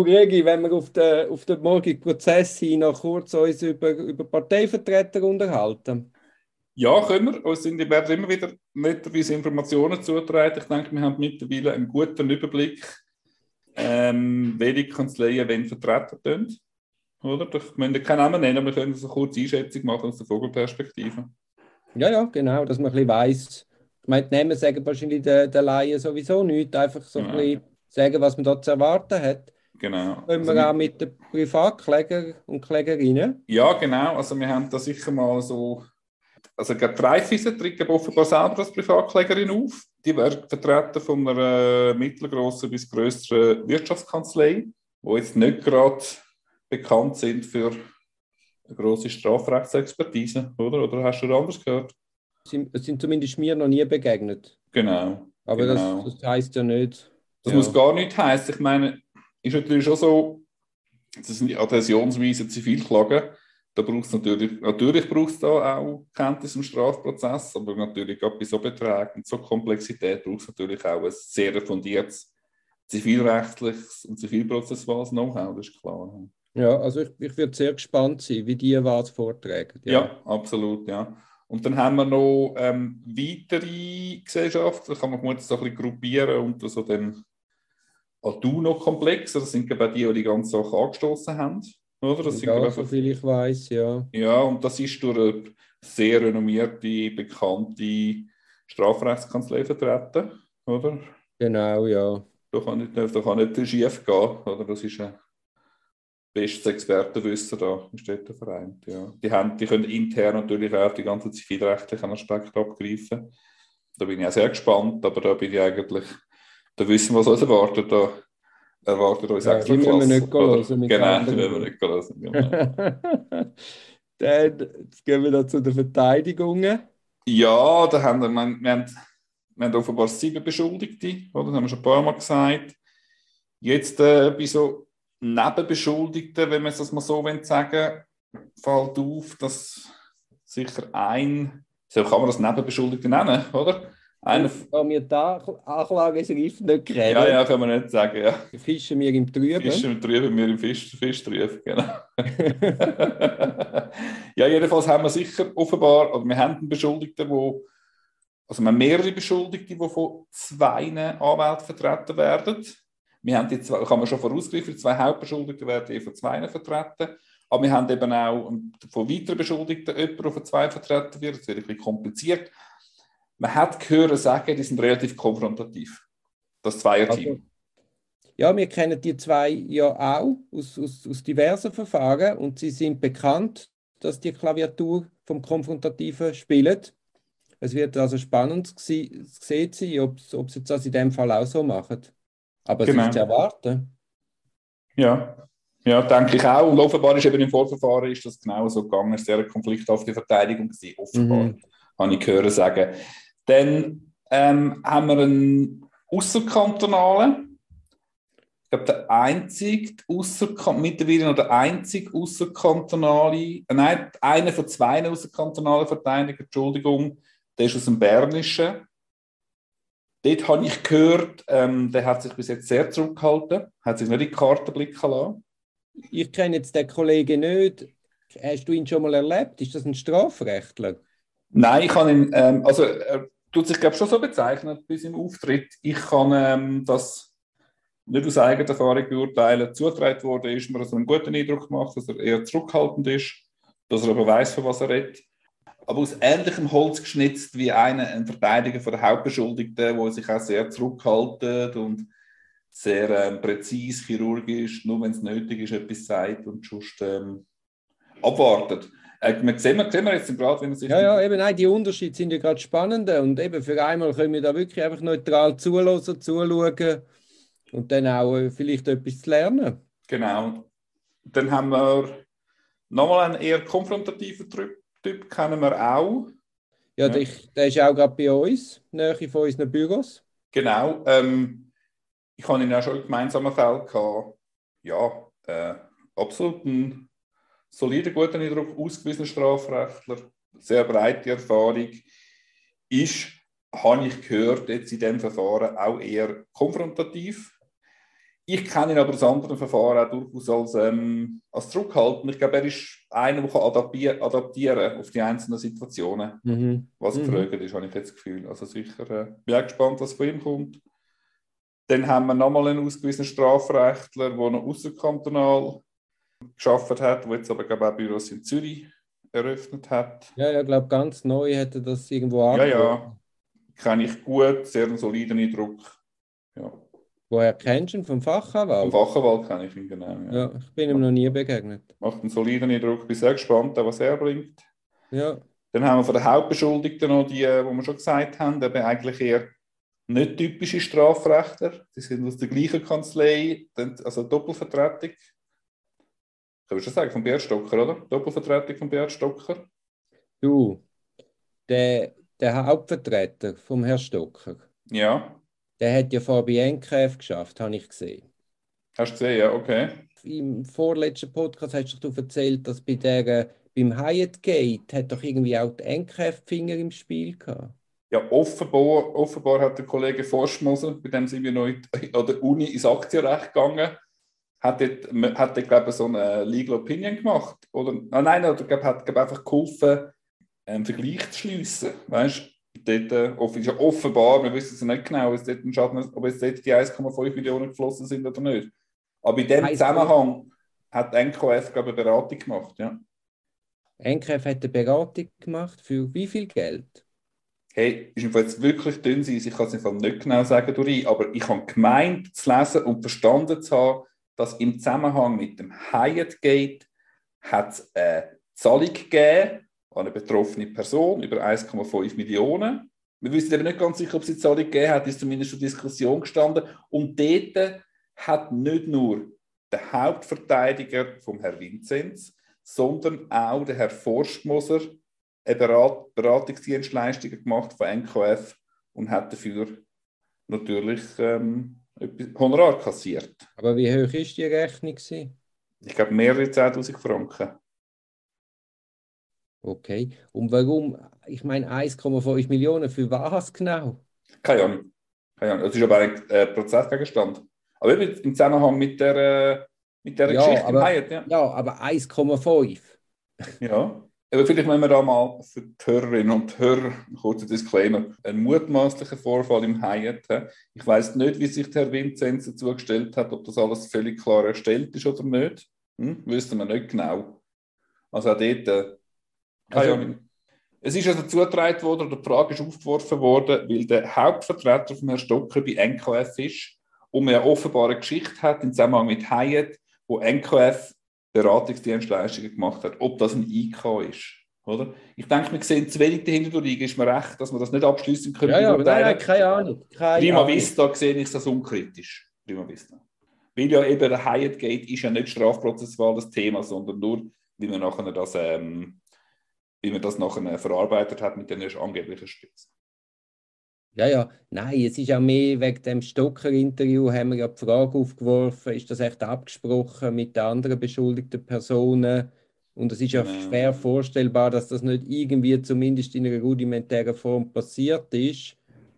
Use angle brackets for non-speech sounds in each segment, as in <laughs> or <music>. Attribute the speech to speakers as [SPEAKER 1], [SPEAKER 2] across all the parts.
[SPEAKER 1] Du, Regi, wenn wir auf den, auf den morgigen Prozess hin noch kurz uns über, über Parteivertreter unterhalten.
[SPEAKER 2] Ja, können wir. Uns sind, werden immer wieder netterweise Informationen zugetragen. Ich denke, wir haben mittlerweile einen guten Überblick, ähm, welche Kanzleien wenn vertreten sind. Oder? Ich möchte keinen Namen nennen, aber wir können so eine kurze Einschätzung machen aus der Vogelperspektive.
[SPEAKER 1] Ja, ja, genau, dass man ein bisschen weiss. Ich meine, die Namen sagen wahrscheinlich den, den Laien sowieso nichts, einfach so ein bisschen sagen, was man dort zu erwarten hat.
[SPEAKER 2] Genau.
[SPEAKER 1] Können wir also, auch mit den Privatkläger und Klägerinnen?
[SPEAKER 2] Ja, genau. Also wir haben da sicher mal so also die Raiffeisen tritt offenbar selber als Privatklägerin auf. Die wird vertreten von einer mittelgroßen bis größeren Wirtschaftskanzlei, die jetzt nicht gerade bekannt sind für eine große Strafrechtsexpertise, oder? Oder hast du anders gehört?
[SPEAKER 1] Es sind zumindest mir noch nie begegnet.
[SPEAKER 2] Genau.
[SPEAKER 1] Aber
[SPEAKER 2] genau.
[SPEAKER 1] Das, das heisst ja nicht.
[SPEAKER 2] Das ja. muss gar nicht heißen. Ich meine, ist natürlich schon so, das sind die Adhäsionsweise Zivilklagen da braucht es natürlich, natürlich braucht es da auch Kenntnis im Strafprozess, aber natürlich auch bei so Beträgen und so Komplexität braucht es natürlich auch ein sehr fundiertes zivilrechtliches und zivilprozessuales Know-how, das ist klar.
[SPEAKER 1] Ja, also ich, ich würde sehr gespannt sein, wie die was vortragen.
[SPEAKER 2] Ja. ja, absolut, ja. Und dann haben wir noch ähm, weitere Gesellschaften, da kann man gut so ein bisschen gruppieren und so den Aduno-Komplex, das sind bei die, die die ganze Sache angestoßen haben.
[SPEAKER 1] Oder? Das ja, so viel ich weiß, ja.
[SPEAKER 2] Ja, und das ist durch eine sehr renommierte, bekannte Strafrechtskanzlei vertreten, oder?
[SPEAKER 1] Genau, ja.
[SPEAKER 2] Da kann nicht, da kann nicht schief gehen, oder? Das ist ein bestes Expertenwissen da im Städteverein. Ja. Die, haben, die können intern natürlich auch die ganzen zivilrechtlichen Aspekte abgreifen. Da bin ich auch sehr gespannt, aber da bin ich eigentlich, da wissen wir, was uns erwartet. Da erwartet uns
[SPEAKER 1] ja, extra Klasse. Wir nicht
[SPEAKER 2] hören, genau, die müssen wir nicht hören. Genau. <laughs>
[SPEAKER 1] Dann jetzt gehen wir da zu den Verteidigungen.
[SPEAKER 2] Ja, da haben wir, wir, haben, wir haben offenbar sieben Beschuldigte, oder? das haben wir schon ein paar Mal gesagt. Jetzt äh, bei so Nebenbeschuldigten, wenn man es mal so sagen fällt auf, dass sicher ein, so kann man das Nebenbeschuldigte nennen, oder?
[SPEAKER 1] Einer kann mir die Anklageschrift nicht
[SPEAKER 2] kriegen. Ja, ja, kann man nicht sagen, ja.
[SPEAKER 1] Fischen wir im Trüben.
[SPEAKER 2] Fischen im Trüben, wir im Fisch, Fischtrüben, genau. <laughs> ja, jedenfalls haben wir sicher offenbar, oder wir haben einen Beschuldigten, wo, also wir haben mehrere Beschuldigte, die von zwei Anwälten vertreten werden. Wir haben die zwei, kann man schon vorausgreifen, zwei Hauptbeschuldigte werden von zwei vertreten. Aber wir haben eben auch von weiteren Beschuldigten jemanden, der von zwei vertreten wird. Das wird ein bisschen kompliziert man hat gehört sagen, die sind relativ konfrontativ. Das Zweierteam. Also,
[SPEAKER 1] ja, wir kennen die zwei ja auch aus, aus, aus diversen Verfahren und sie sind bekannt, dass die Klaviatur vom Konfrontativen spielen. Es wird also spannend sehen sein, ob, sie das in dem Fall auch so machen. Aber genau. es ist zu erwarten.
[SPEAKER 2] Ja, ja, denke ich auch. Und offenbar ist eben im Vorverfahren ist das genau so gegangen. Es war sehr konflikthafte Verteidigung gewesen, offenbar. Mhm. Habe ich gehört sagen. Dann ähm, haben wir einen außerkantonalen. Ich glaube, der einzige mittlerweile noch der einzige außerkantonale, äh, nein, einer von zwei außerkantonalen Verteidigern, Entschuldigung, der ist aus dem Bernischen. Dort habe ich gehört, ähm, der hat sich bis jetzt sehr zurückgehalten, hat sich nicht in die Karte blicken lassen.
[SPEAKER 1] Ich kenne jetzt den Kollegen nicht. Hast du ihn schon mal erlebt? Ist das ein Strafrechtler?
[SPEAKER 2] Nein, ich habe ihn, ähm, also er tut sich, glaube schon so bezeichnet bei seinem Auftritt. Ich kann ähm, das nicht aus eigener Erfahrung beurteilen. Zugetragen wurde ist mir, dass er einen guten Eindruck gemacht dass er eher zurückhaltend ist, dass er aber weiß, von was er redet. Aber aus ähnlichem Holz geschnitzt wie einer, ein Verteidiger von der Hauptbeschuldigten, der sich auch sehr zurückhaltet und sehr ähm, präzise chirurgisch, nur wenn es nötig ist, etwas sagt und sonst ähm, abwartet. Äh, sehen, wir, sehen wir jetzt gerade, wie man sich.
[SPEAKER 1] Ja, ja, eben, nein, die Unterschiede sind ja gerade spannend. Und eben für einmal können wir da wirklich einfach neutral zulassen, zuschauen und dann auch äh, vielleicht etwas zu lernen.
[SPEAKER 2] Genau. Dann haben wir nochmal einen eher konfrontativen Typ, kennen wir auch.
[SPEAKER 1] Ja, ja. Der, der ist auch gerade bei uns, näher von unseren Büros.
[SPEAKER 2] Genau. Ähm, ich habe ihn ja schon in gemeinsamen Fällen gehabt. Ja, äh, absolut ein solider, guter Eindruck, ausgewiesener Strafrechtler, sehr breite Erfahrung, ist, habe ich gehört, jetzt in diesem Verfahren auch eher konfrontativ. ich kenne ihn aber aus anderen Verfahren auch durchaus als, ähm, als zurückhaltend. Ich glaube, er ist einer, der adaptieren, adaptieren auf die einzelnen Situationen. Mhm. Was mhm. gefragt ist, habe ich jetzt das Gefühl. Also sicher, äh, bin auch gespannt, was von ihm kommt. Dann haben wir nochmal einen ausgewiesenen Strafrechtler, der noch außerkantonal geschafft hat, der jetzt aber glaube ich, auch Büros in Zürich eröffnet hat.
[SPEAKER 1] Ja, ja, ich glaube, ganz neu hätte das irgendwo
[SPEAKER 2] angehört. Ja, ja. Kenne ich gut, sehr einen soliden Eindruck. Ja.
[SPEAKER 1] Woher kennst du ihn? Vom Fachanwalt?
[SPEAKER 2] Vom Fachanwalt kenne ich ihn, genau. Ja,
[SPEAKER 1] ja ich bin ihm noch nie begegnet.
[SPEAKER 2] Macht einen soliden Eindruck, bin sehr gespannt, was er bringt.
[SPEAKER 1] Ja.
[SPEAKER 2] Dann haben wir von den Hauptbeschuldigten noch die, die wir schon gesagt haben, eben eigentlich eher nicht typische Strafrechtler. Die sind aus der gleichen Kanzlei, also Doppelvertretung. Kann ich schon sagen, von Bert Stocker, oder? Doppelvertretung von Bert Stocker.
[SPEAKER 1] Du, der, der Hauptvertreter vom Herrn Stocker.
[SPEAKER 2] Ja.
[SPEAKER 1] Der hat ja vor bei NKF geschafft, habe ich gesehen.
[SPEAKER 2] Hast du gesehen, ja, okay.
[SPEAKER 1] Im vorletzten Podcast hast du erzählt, dass bei der, beim Hyatt Gate hat doch irgendwie auch die NKF Finger im Spiel gehabt.
[SPEAKER 2] Ja, offenbar, offenbar hat der Kollege Forschmoser, bei dem sind wir noch <laughs> an der Uni ins Aktienrecht gegangen, hat dort, hat dort glaube ich, so eine Legal Opinion gemacht. Oder, ah, nein, oder glaub, hat glaub, einfach geholfen, einen Vergleich zu schliessen. Weißt dort äh, ist ja offenbar, wir wissen es nicht genau, ob dort, Schaden, ob jetzt dort die 1,5 Millionen geflossen sind oder nicht. Aber in dem Zusammenhang hat NKF, glaube ich, eine Beratung gemacht. Ja.
[SPEAKER 1] NKF hat eine Beratung gemacht für wie viel Geld?
[SPEAKER 2] Hey, ist jetzt wirklich dünn sein, ich kann es nicht genau sagen, Dori, aber ich habe gemeint zu lesen und verstanden zu haben, dass im Zusammenhang mit dem Hyatt Gate hat es eine Zahlung gegeben an eine betroffene Person über 1,5 Millionen. Wir wissen eben nicht ganz sicher, ob es die Zahlung gegeben hat, ist zumindest schon Diskussion gestanden. Und dort hat nicht nur der Hauptverteidiger vom Herrn Vinzenz, sondern auch der Herr Forstmoser eine Berat Beratungsdienstleistung gemacht von NKF und hat dafür natürlich ähm, Honorar kassiert.
[SPEAKER 1] Aber wie hoch ist die Rechnung?
[SPEAKER 2] Ich glaube mehrere 10.000 Franken.
[SPEAKER 1] Okay. Und warum, ich meine 1,5 Millionen, für was genau?
[SPEAKER 2] Keine Ahnung. Keine Ahnung. Das ist aber ein äh, Prozessgegenstand. Aber im Zusammenhang mit der, äh, mit der
[SPEAKER 1] ja, Geschichte aber, Hyatt, ja. Ja, aber 1,5.
[SPEAKER 2] ja. Aber vielleicht müssen wir da mal für die Hörerinnen und Hörer, ein kurzer Disclaimer, ein mutmaßlicher Vorfall im Hyatt. Ich weiß nicht, wie sich Herr Vinzenz dazu gestellt hat, ob das alles völlig klar erstellt ist oder nicht. Hm? Wüssten wir nicht genau. Also auch dort äh, keine also, Es ist also zugetragen worden, oder die Frage ist aufgeworfen worden, weil der Hauptvertreter von Herrn Stocker bei NKF ist und man ja offenbar eine Geschichte hat im Zusammenhang mit Hyatt, wo NKF Beratungsdienstleistungen gemacht hat, ob das ein IK ist. Oder? Ich denke, wir sehen zu wenig dahinter liegen, ist mir recht, dass wir das nicht abschließen können.
[SPEAKER 1] Ja, ja, aber nein, keine Ahnung.
[SPEAKER 2] Keine Prima Ahnung. Vista sehe ich das unkritisch. Prima Vista. Weil ja eben der Hyatt Gate ist ja nicht strafprozessual das Thema, sondern nur, wie man nachher das ähm, wie man das nachher verarbeitet hat mit den angeblichen Spitzen.
[SPEAKER 1] Ja, ja, nein, es ist auch mehr wegen dem Stocker-Interview, haben wir ja die Frage aufgeworfen, ist das echt abgesprochen mit den anderen beschuldigten Personen? Und es ist ja genau. schwer vorstellbar, dass das nicht irgendwie zumindest in einer rudimentären Form passiert ist.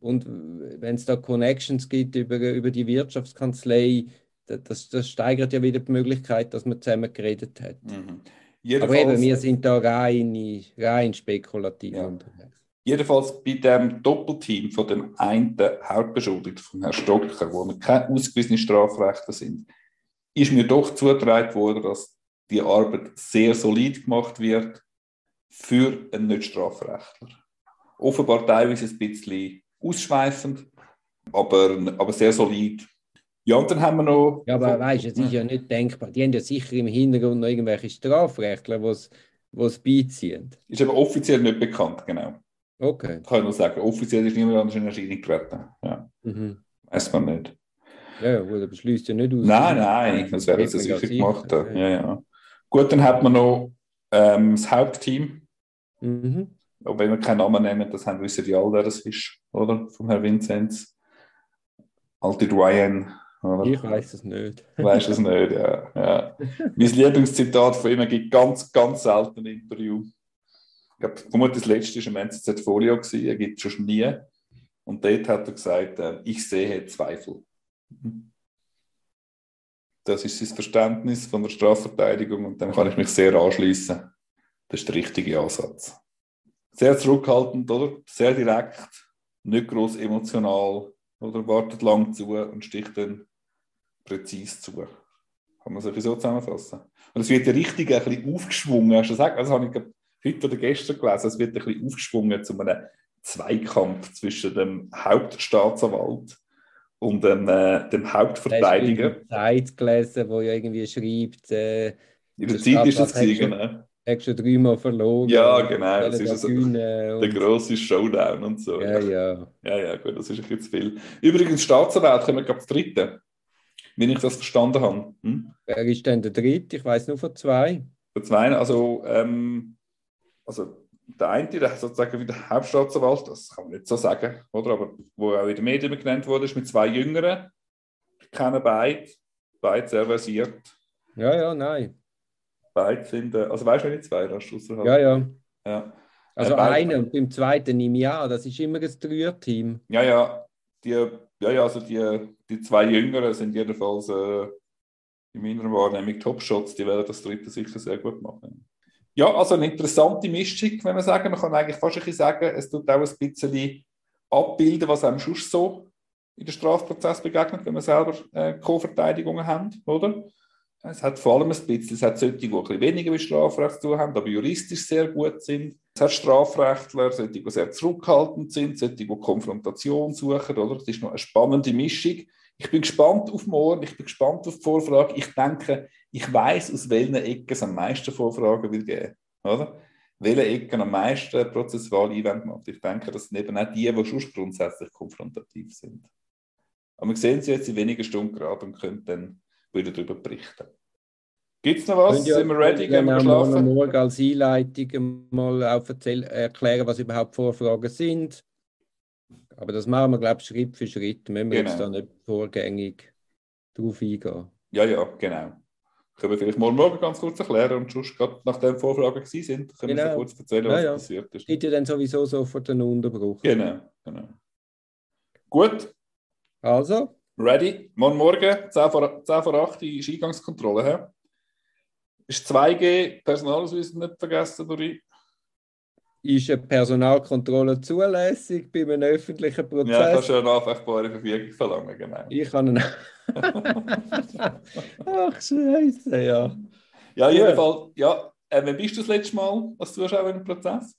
[SPEAKER 1] Und wenn es da Connections gibt über, über die Wirtschaftskanzlei, das, das steigert ja wieder die Möglichkeit, dass man zusammen geredet hat. Mhm. Aber eben, wir sind da rein, rein spekulativ ja. unterwegs.
[SPEAKER 2] Jedenfalls bei dem Doppelteam von dem einen Hauptbeschuldigten, von Herrn Stocker, wo wir keine ausgewiesenen Strafrechte sind, ist mir doch zugetragen worden, dass die Arbeit sehr solid gemacht wird für einen Nicht-Strafrechtler. Offenbar teilweise ein bisschen ausschweifend, aber, aber sehr solid ja, und dann haben wir noch.
[SPEAKER 1] Ja, aber weißt du, es ist ja nicht denkbar. Die haben ja sicher im Hintergrund noch irgendwelche Strafrechtler, die es beiziehen.
[SPEAKER 2] Ist aber offiziell nicht bekannt, genau.
[SPEAKER 1] Okay.
[SPEAKER 2] Kann ich nur sagen. Offiziell ist niemand anders in Erscheinung getreten. Ja. Mhm. Weiß man nicht.
[SPEAKER 1] Ja, gut, aber schließt ja nicht aus.
[SPEAKER 2] Nein, nein, das wäre jetzt sicher gemacht. Ja. ja, ja. Gut, dann hat man noch ähm, das Hauptteam. Mhm. Aber wenn wir keinen Namen nehmen, das haben wissen die alle, wer das ist, oder? Vom Herrn Vinzenz. Alte Ryan
[SPEAKER 1] oder? Ich weiß es nicht.
[SPEAKER 2] Weiß es nicht, ja. ja. <laughs> Mein Lieblingszitat von ihm gibt ganz, ganz selten ein Interview. Glaube, vermutlich das letzte war ein NZZ Folio, er gibt es schon nie. Und dort hat er gesagt, äh, ich sehe Zweifel. Das ist sein Verständnis von der Strafverteidigung und dem kann ich mich sehr anschließen. Das ist der richtige Ansatz. Sehr zurückhaltend, oder? Sehr direkt, nicht groß emotional oder wartet lang zu und sticht dann präzise zu. Kann man es so zusammenfassen? Und es wird ja richtig ein bisschen aufgeschwungen. Hast du das, das habe ich heute oder gestern gelesen. Es wird ein bisschen aufgeschwungen zu einem Zweikampf zwischen dem Hauptstaatsanwalt und dem, äh, dem Hauptverteidiger.
[SPEAKER 1] Ich habe Zeit gelesen, wo ja irgendwie schreibt. Äh,
[SPEAKER 2] in der Zeit ist das gewesen, ne?
[SPEAKER 1] Hast schon dreimal verloren.
[SPEAKER 2] Ja, genau. Das ist so der große Showdown und so.
[SPEAKER 1] Ja, ja.
[SPEAKER 2] Ja, ja, gut, das ist ein bisschen zu viel. Übrigens, Staatsanwalt kommen wir gerade dritten, wenn ich das verstanden habe. Hm?
[SPEAKER 1] Wer ist denn der dritte? Ich weiß nur von zwei.
[SPEAKER 2] Von zwei, also, ähm, also der eine, der sozusagen wie der Hauptstaatsanwalt, das kann man nicht so sagen, oder? Aber wo auch in den Medien genannt wurde, ist mit zwei Jüngeren. Ich kenne beide, beide sehr versiert.
[SPEAKER 1] Ja, ja, nein.
[SPEAKER 2] Beide sind, äh, also weißt du, wenn ich zwei hast,
[SPEAKER 1] außerhalb. Ja, ja.
[SPEAKER 2] ja.
[SPEAKER 1] Also äh, einer und beim zweiten im Jahr, das ist immer ein Dreierteam.
[SPEAKER 2] Ja, ja. Die, ja, ja, also die, die zwei Jüngeren sind jedenfalls äh, in meiner Wahrnehmung Topshots, die werden das dritte sicher sehr gut machen. Ja, also eine interessante Mischung, wenn man sagen. Man kann eigentlich fast ein bisschen sagen, es tut auch ein bisschen abbilden, was einem sonst so in den Strafprozess begegnet, wenn wir selber äh, Co-Verteidigungen haben, oder? Es hat vor allem ein bisschen, es hat solche, die ein bisschen weniger mit Strafrecht zu tun haben, aber juristisch sehr gut sind. Es hat Strafrechtler, solche, die sehr zurückhaltend sind, solche, die Konfrontation suchen, oder? Das ist noch eine spannende Mischung. Ich bin gespannt auf morgen, ich bin gespannt auf die Vorfrage. Ich denke, ich weiß, aus welchen Ecken es am meisten Vorfragen will geben. Oder? Welche Ecken am meisten prozessuale Einwände macht. Ich denke, das sind eben auch die, die schon grundsätzlich konfrontativ sind. Aber wir sehen sie jetzt in wenigen Stunden gerade und können dann wieder darüber berichten. Gibt es noch was?
[SPEAKER 1] Ja, Sind wir ready? Gehen wir schlafen? Morgen als Einleitung mal auch erklären, was überhaupt Vorfragen sind. Aber das machen wir, glaube ich, Schritt für Schritt. Müssen wir genau. jetzt da nicht vorgängig drauf eingehen.
[SPEAKER 2] Ja, ja, genau. Können wir vielleicht morgen, morgen ganz kurz erklären und sonst gerade nachdem Vorfragen sind, können genau. wir kurz erzählen, was ja, ja. passiert ist.
[SPEAKER 1] Geht ja dann sowieso so vor den Unterbruch.
[SPEAKER 2] Genau, genau. Gut.
[SPEAKER 1] Also.
[SPEAKER 2] Ready. Morgen Morgen, 10 vor, 10 vor 8 ist Eingangskontrolle. He? Ist 2G Personalausweis nicht vergessen, Dori?
[SPEAKER 1] Ist eine Personalkontrolle zulässig bei einem öffentlichen Prozess?
[SPEAKER 2] Ja, kannst du eine anfechtbare Verfügung verlangen, genau.
[SPEAKER 1] Ich kann eine. <laughs> Ach, Scheiße, ja.
[SPEAKER 2] Ja, jedenfalls, ja. Äh, wann bist du das letzte Mal als Zuschauer im Prozess?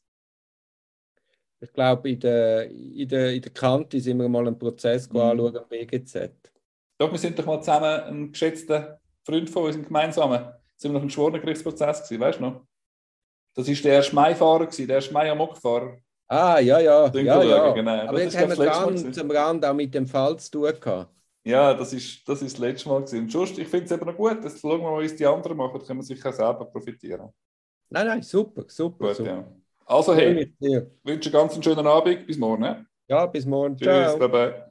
[SPEAKER 1] Ich glaube, in der, in, der, in der Kante sind wir mal einen Prozess mhm. anschauen am BGZ.
[SPEAKER 2] Doch, wir sind doch mal zusammen ein geschätzter Freund von uns, ein gemeinsamer. Sind wir noch im Geschworenengerichtsprozess gewesen, weißt du noch? Das war der Schmeifahrer, der Schmeier-Mockfahrer.
[SPEAKER 1] Ah, ja, ja. ja, ja.
[SPEAKER 2] Genau.
[SPEAKER 1] Aber jetzt haben wir ganz am Rand auch mit dem Fall zu tun gehabt.
[SPEAKER 2] Ja, das ist das, ist das letzte Mal. Gewesen. Just, ich finde es eben noch gut. Das schauen wir mal, es die anderen machen. Da können wir sicher selber profitieren.
[SPEAKER 1] Nein, nein, super, super.
[SPEAKER 2] Gut,
[SPEAKER 1] super.
[SPEAKER 2] Ja. Also, hey, ich wünsche einen ganz schönen Abend. Bis morgen.
[SPEAKER 1] Ja, bis morgen.
[SPEAKER 2] Tschüss, Ciao. bye bye.